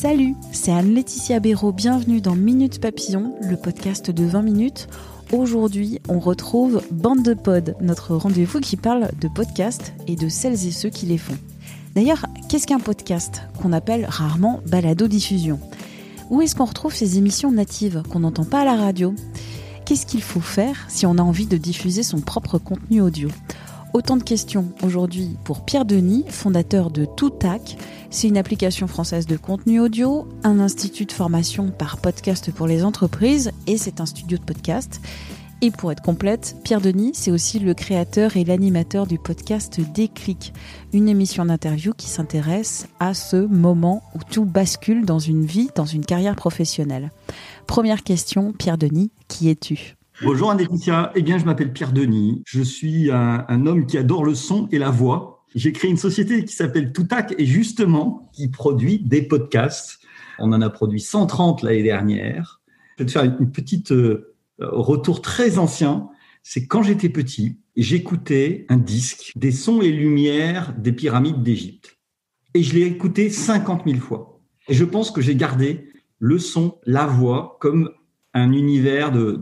Salut, c'est Anne-Laetitia Béraud. Bienvenue dans Minute Papillon, le podcast de 20 minutes. Aujourd'hui, on retrouve Bande de Pod, notre rendez-vous qui parle de podcasts et de celles et ceux qui les font. D'ailleurs, qu'est-ce qu'un podcast qu'on appelle rarement balado-diffusion? Où est-ce qu'on retrouve ces émissions natives qu'on n'entend pas à la radio? Qu'est-ce qu'il faut faire si on a envie de diffuser son propre contenu audio? Autant de questions aujourd'hui pour Pierre Denis, fondateur de Toutac. C'est une application française de contenu audio, un institut de formation par podcast pour les entreprises et c'est un studio de podcast. Et pour être complète, Pierre Denis, c'est aussi le créateur et l'animateur du podcast Déclic, une émission d'interview qui s'intéresse à ce moment où tout bascule dans une vie, dans une carrière professionnelle. Première question, Pierre Denis, qui es-tu? Bonjour Anne-Laetitia, eh bien je m'appelle Pierre Denis, je suis un, homme qui adore le son et la voix. J'ai créé une société qui s'appelle Toutac et justement qui produit des podcasts. On en a produit 130 l'année dernière. Je vais te faire une petite euh, retour très ancien. C'est quand j'étais petit, j'écoutais un disque des sons et lumières des pyramides d'Égypte. Et je l'ai écouté 50 000 fois. Et je pense que j'ai gardé le son, la voix comme un univers de,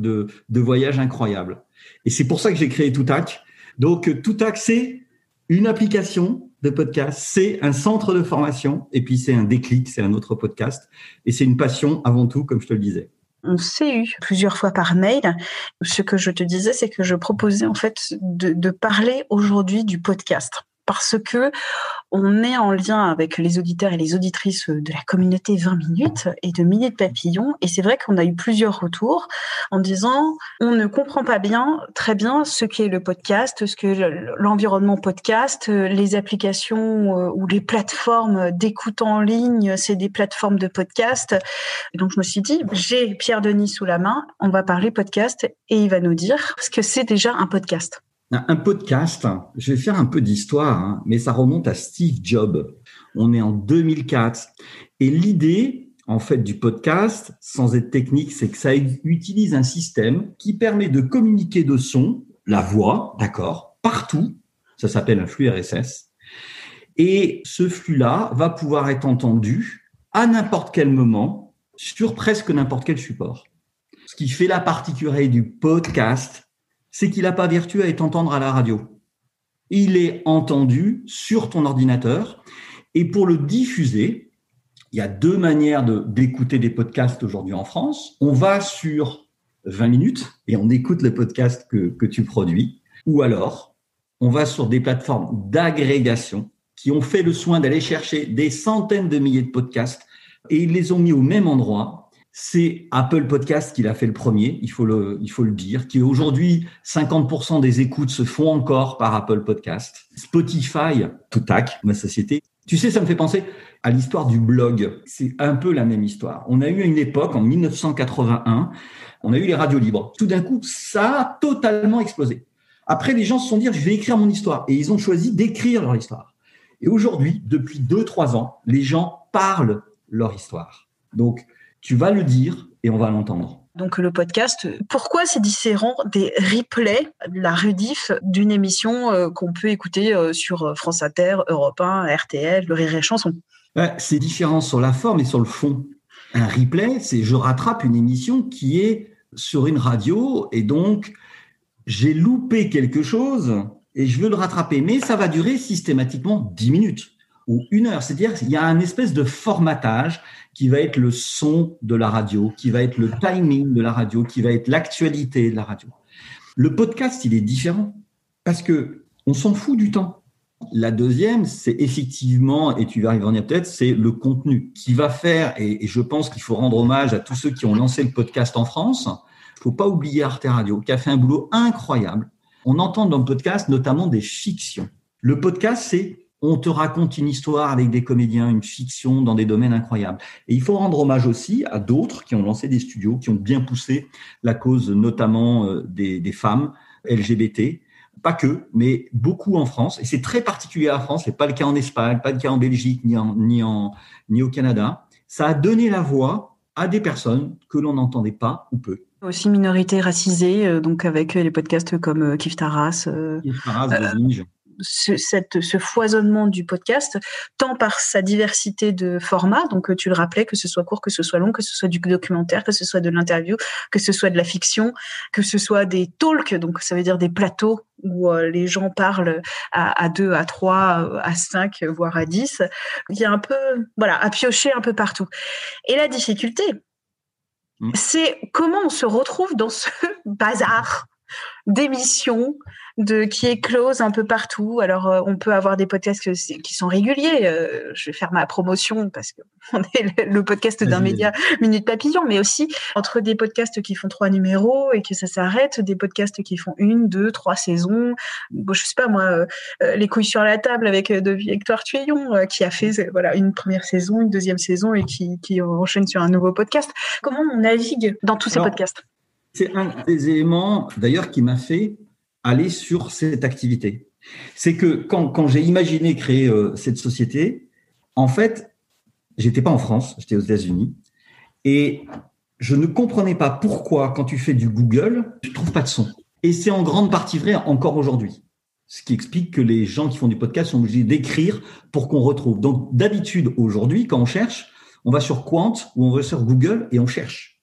de, voyage incroyable. Et c'est pour ça que j'ai créé Toutac. Donc, Toutac, c'est une application de podcast, c'est un centre de formation, et puis c'est un déclic, c'est un autre podcast, et c'est une passion avant tout, comme je te le disais. On s'est eu plusieurs fois par mail. Ce que je te disais, c'est que je proposais en fait de parler aujourd'hui du podcast parce que on est en lien avec les auditeurs et les auditrices de la communauté 20 minutes et de milliers de papillons. Et c'est vrai qu'on a eu plusieurs retours en disant on ne comprend pas bien, très bien ce qu'est le podcast, ce que l'environnement podcast, les applications euh, ou les plateformes d'écoute en ligne, c'est des plateformes de podcast. donc je me suis dit, j'ai Pierre Denis sous la main, on va parler podcast et il va nous dire ce que c'est déjà un podcast. Un podcast, je vais faire un peu d'histoire, hein, mais ça remonte à Steve Jobs. On est en 2004. Et l'idée, en fait, du podcast, sans être technique, c'est que ça utilise un système qui permet de communiquer de son, la voix, d'accord, partout. Ça s'appelle un flux RSS. Et ce flux-là va pouvoir être entendu à n'importe quel moment sur presque n'importe quel support. Ce qui fait la particularité du podcast, c'est qu'il n'a pas vertu à être entendu à la radio. Il est entendu sur ton ordinateur. Et pour le diffuser, il y a deux manières d'écouter des podcasts aujourd'hui en France. On va sur 20 minutes et on écoute le podcast que, que tu produis. Ou alors, on va sur des plateformes d'agrégation qui ont fait le soin d'aller chercher des centaines de milliers de podcasts et ils les ont mis au même endroit c'est Apple Podcast qui l'a fait le premier, il faut le, il faut le dire, qui aujourd'hui 50% des écoutes se font encore par Apple Podcast. Spotify, Toutac, ma société. Tu sais, ça me fait penser à l'histoire du blog. C'est un peu la même histoire. On a eu une époque en 1981, on a eu les radios libres. Tout d'un coup, ça a totalement explosé. Après, les gens se sont dit, je vais écrire mon histoire. Et ils ont choisi d'écrire leur histoire. Et aujourd'hui, depuis deux, trois ans, les gens parlent leur histoire. Donc, tu vas le dire et on va l'entendre. Donc le podcast, pourquoi c'est différent des replays, la rediff d'une émission euh, qu'on peut écouter euh, sur euh, France Inter, Europe 1, RTL, Le Rire et Chanson? C'est différent sur la forme et sur le fond. Un replay, c'est je rattrape une émission qui est sur une radio et donc j'ai loupé quelque chose et je veux le rattraper, mais ça va durer systématiquement 10 minutes ou une heure. C'est-à-dire qu'il y a un espèce de formatage qui va être le son de la radio, qui va être le timing de la radio, qui va être l'actualité de la radio. Le podcast, il est différent parce que on s'en fout du temps. La deuxième, c'est effectivement, et tu vas y revenir peut-être, c'est le contenu qui va faire, et, et je pense qu'il faut rendre hommage à tous ceux qui ont lancé le podcast en France. Il faut pas oublier Arte Radio, qui a fait un boulot incroyable. On entend dans le podcast notamment des fictions. Le podcast, c'est on te raconte une histoire avec des comédiens, une fiction dans des domaines incroyables. Et il faut rendre hommage aussi à d'autres qui ont lancé des studios, qui ont bien poussé la cause notamment euh, des, des femmes LGBT. Pas que, mais beaucoup en France. Et c'est très particulier à la France. C'est pas le cas en Espagne, pas le cas en Belgique, ni, en, ni, en, ni au Canada. Ça a donné la voix à des personnes que l'on n'entendait pas ou peu. Aussi minorité racisée, euh, donc avec les podcasts comme euh, Kif Taras. Kif Taras, ce, cette, ce foisonnement du podcast, tant par sa diversité de formats, donc tu le rappelais, que ce soit court, que ce soit long, que ce soit du documentaire, que ce soit de l'interview, que ce soit de la fiction, que ce soit des talks, donc ça veut dire des plateaux où euh, les gens parlent à, à deux, à trois, à cinq, voire à dix. Il y a un peu, voilà, à piocher un peu partout. Et la difficulté, mmh. c'est comment on se retrouve dans ce bazar d'émissions de qui est close un peu partout. Alors euh, on peut avoir des podcasts qui sont réguliers. Euh, je vais faire ma promotion parce que on est le, podcast d'un média Minute Papillon, mais aussi entre des podcasts qui font trois numéros et que ça s'arrête, des podcasts qui font une, deux, trois saisons. Bon, je sais pas moi, euh, les couilles sur la table avec de Victoire Tuyon qui a fait voilà une première saison, une deuxième saison et qui, qui enchaîne sur un nouveau podcast. Comment on navigue dans tous ces podcasts? c'est un des éléments, d'ailleurs, qui m'a fait aller sur cette activité. C'est que quand, j'ai imaginé créer euh, cette société, en fait, j'étais pas en France, j'étais aux États-Unis, et je ne comprenais pas pourquoi, quand tu fais du Google, tu trouves pas de son. Et c'est en grande partie vrai encore aujourd'hui. Ce qui explique que les gens qui font du podcast sont obligés d'écrire pour qu'on retrouve. Donc, d'habitude, aujourd'hui, quand on cherche, on va sur Quant ou on va sur Google et on cherche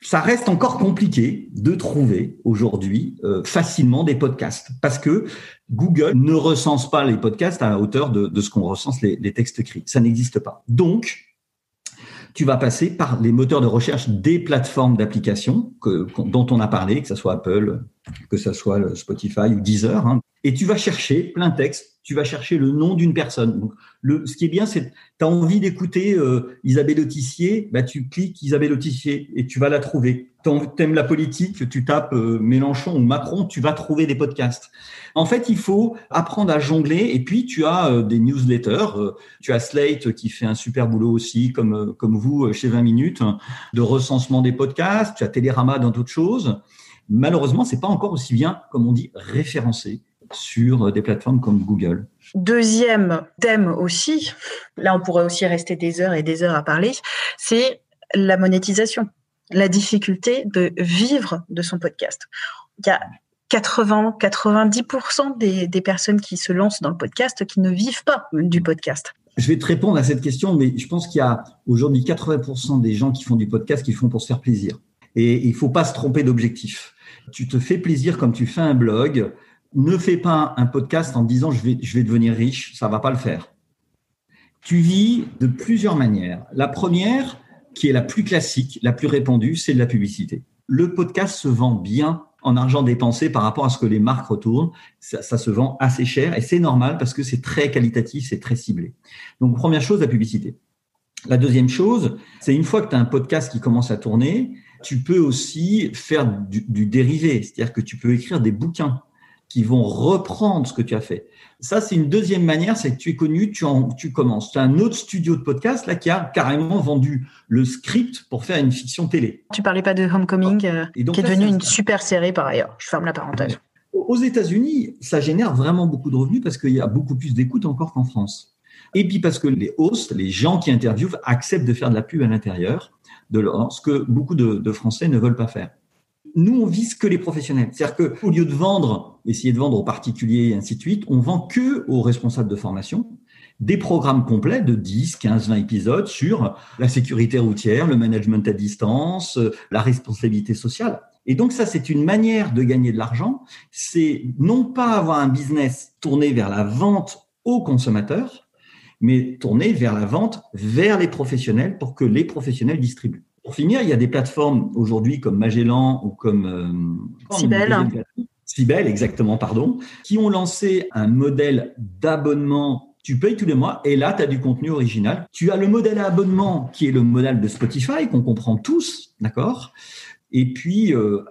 ça reste encore compliqué de trouver aujourd'hui euh, facilement des podcasts parce que Google ne recense pas les podcasts à la hauteur de, ce qu'on recense les, textes écrits. Ça n'existe pas. Donc, tu vas passer par les moteurs de recherche des plateformes d'application dont on a parlé, que ce soit Apple, que ce soit Spotify ou Deezer, hein, et tu vas chercher plein de textes tu vas chercher le nom d'une personne. Donc, le, ce qui est bien, c'est tu as envie d'écouter euh, Isabelle Autissier, bah, tu cliques Isabelle Autissier et tu vas la trouver. Tu aimes la politique, tu tapes euh, Mélenchon ou Macron, tu vas trouver des podcasts. En fait, il faut apprendre à jongler et puis tu as euh, des newsletters. tu as Slate qui fait un super boulot aussi, comme, comme vous chez 20 minutes, de recensement des podcasts. Tu as Télérama dans d'autres choses. Malheureusement, c'est pas encore aussi bien, comme on dit, référencé sur des plateformes comme Google. Deuxième thème aussi, là on pourrait aussi rester des heures et des heures à parler, c'est la monétisation, la difficulté de vivre de son podcast. Il y a 80, 90% des, des personnes qui se lancent dans le podcast qui ne vivent pas du podcast. Je vais te répondre à cette question, mais je pense qu'il y a aujourd'hui 80% des gens qui font du podcast qui font pour se faire plaisir. Et il faut pas se tromper d'objectif. Tu te fais plaisir comme tu fais un blog ne fais pas un podcast en disant je vais, devenir riche, ça va pas le faire. Tu vis de plusieurs manières. La première, qui est la plus classique, la plus répandue, c'est de la publicité. Le podcast se vend bien en argent dépensé par rapport à ce que les marques retournent. Ça, se vend assez cher et c'est normal parce que c'est très qualitatif, c'est très ciblé. Donc, première chose, la publicité. La deuxième chose, c'est une fois que tu as un podcast qui commence à tourner, tu peux aussi faire du dérivé, c'est-à-dire que tu peux écrire des bouquins qui vont reprendre ce que tu as fait. Ça, c'est une deuxième manière, c'est que tu es connu, tu, en, tu commences. Tu as un autre studio de podcast là qui a carrément vendu le script pour faire une fiction télé. Tu parlais pas de Homecoming, euh, qui est devenu une super série par ailleurs. Je ferme la parenthèse. Aux États-Unis, ça génère vraiment beaucoup de revenus parce qu'il y a beaucoup plus d'écoute encore qu'en France. Et puis parce que les hosts, les gens qui interviewent, acceptent de faire de la pub à l'intérieur, de ce que beaucoup de, de Français ne veulent pas faire nous, on vise que les professionnels. C'est-à-dire qu'au lieu de vendre, essayer de vendre aux particuliers et ainsi de suite, on vend que aux responsables de formation des programmes complets de 10, 15, 20 épisodes sur la sécurité routière, le management à distance, la responsabilité sociale. Et donc ça, c'est une manière de gagner de l'argent. C'est non pas avoir un business tourné vers la vente aux consommateurs, mais tourné vers la vente vers les professionnels pour que les professionnels distribuent. Pour finir, il y a des plateformes aujourd'hui comme Magellan ou comme euh, Cybelle. exactement, pardon, qui ont lancé un modèle d'abonnement. Tu payes tous les mois et là, tu as du contenu original. Tu as le modèle à abonnement qui est le modèle de Spotify qu'on comprend tous, d'accord? Et puis, euh,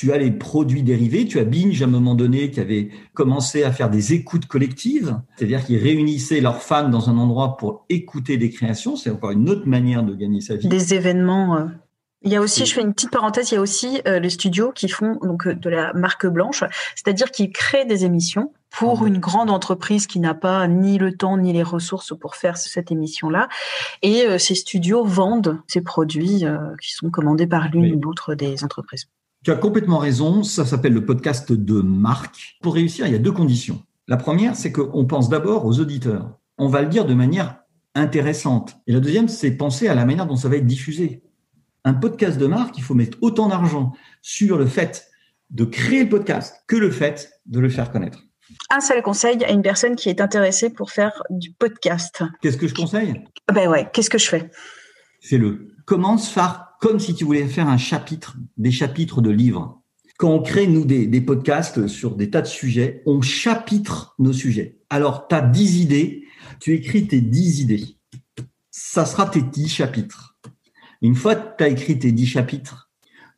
tu as les produits dérivés. Tu as Binge à un moment donné qui avait commencé à faire des écoutes collectives, c'est-à-dire qu'ils réunissaient leurs fans dans un endroit pour écouter des créations. C'est encore une autre manière de gagner sa vie. Des événements. Euh. Il y a aussi, je fais une petite parenthèse, il y a aussi euh, les studios qui font donc de la marque blanche, c'est-à-dire qu'ils créent des émissions pour une grande entreprise qui n'a pas ni le temps ni les ressources pour faire cette émission-là. Et euh, ces studios vendent ces produits euh, qui sont commandés par l'une ou l'autre des entreprises. Tu as complètement raison, ça s'appelle le podcast de marque. Pour réussir, il y a deux conditions. La première, c'est qu'on pense d'abord aux auditeurs. On va le dire de manière intéressante. Et la deuxième, c'est penser à la manière dont ça va être diffusé. Un podcast de marque, il faut mettre autant d'argent sur le fait de créer le podcast que le fait de le faire connaître un seul conseil à une personne qui est intéressée pour faire du podcast Qu'est-ce que je conseille? Ben ouais, qu'est-ce que je fais? Fais-le. Commence par comme si tu voulais faire un chapitre, des chapitres de livres. Quand on crée, nous, des, podcasts sur des tas de sujets, on chapitre nos sujets. Alors, tu as 10 idées, tu écris tes 10 idées. Ça sera tes 10 chapitres. Une fois que tu as écrit tes 10 chapitres,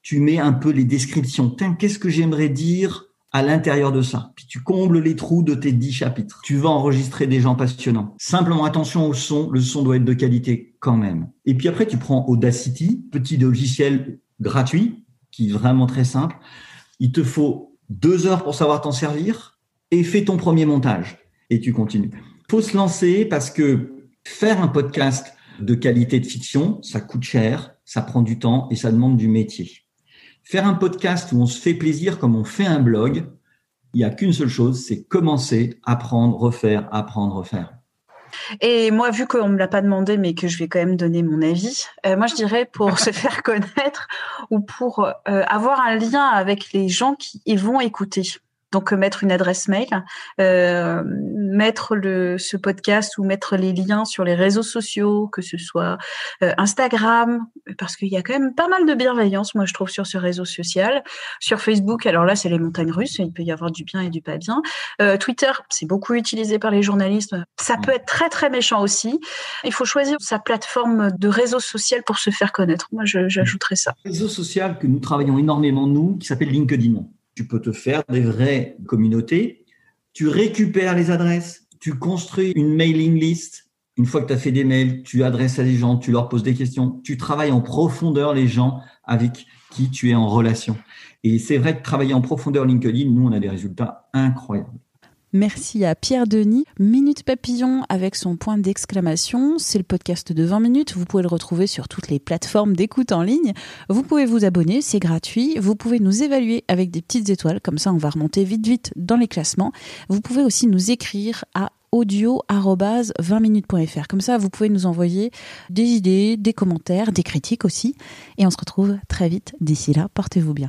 tu mets un peu les descriptions. Qu'est-ce que j'aimerais dire? À l'intérieur de ça. Puis tu combles les trous de tes dix chapitres. Tu vas enregistrer des gens passionnants. Simplement attention au son. Le son doit être de qualité quand même. Et puis après, tu prends Audacity, petit logiciel gratuit, qui est vraiment très simple. Il te faut deux heures pour savoir t'en servir et fais ton premier montage. Et tu continues. Faut se lancer parce que faire un podcast de qualité de fiction, ça coûte cher, ça prend du temps et ça demande du métier. Faire un podcast où on se fait plaisir comme on fait un blog, il n'y a qu'une seule chose, c'est commencer, apprendre, refaire, apprendre, refaire. Et moi, vu qu'on ne me l'a pas demandé, mais que je vais quand même donner mon avis, euh, moi je dirais pour se faire connaître ou pour euh, avoir un lien avec les gens qui vont écouter. Donc euh, mettre une adresse mail, euh, mettre le, ce podcast ou mettre les liens sur les réseaux sociaux, que ce soit euh, Instagram, parce qu'il y a quand même pas mal de bienveillance, moi je trouve, sur ce réseau social. Sur Facebook, alors là c'est les montagnes russes, il peut y avoir du bien et du pas bien. Euh, Twitter, c'est beaucoup utilisé par les journalistes. Ça peut être très très méchant aussi. Il faut choisir sa plateforme de réseau social pour se faire connaître. Moi j'ajouterais ça. Réseau social que nous travaillons énormément nous, qui s'appelle LinkedIn. Tu peux te faire des vraies communautés. Tu récupères les adresses. Tu construis une mailing list. Une fois que tu as fait des mails, tu adresses à des gens, tu leur poses des questions. Tu travailles en profondeur les gens avec qui tu es en relation. Et c'est vrai que travailler en profondeur LinkedIn, nous, on a des résultats incroyables. Merci à Pierre Denis. Minute Papillon avec son point d'exclamation. C'est le podcast de 20 minutes. Vous pouvez le retrouver sur toutes les plateformes d'écoute en ligne. Vous pouvez vous abonner, c'est gratuit. Vous pouvez nous évaluer avec des petites étoiles. Comme ça, on va remonter vite, vite dans les classements. Vous pouvez aussi nous écrire à audio-20minutes.fr. Comme ça, vous pouvez nous envoyer des idées, des commentaires, des critiques aussi. Et on se retrouve très vite. D'ici là, portez-vous bien.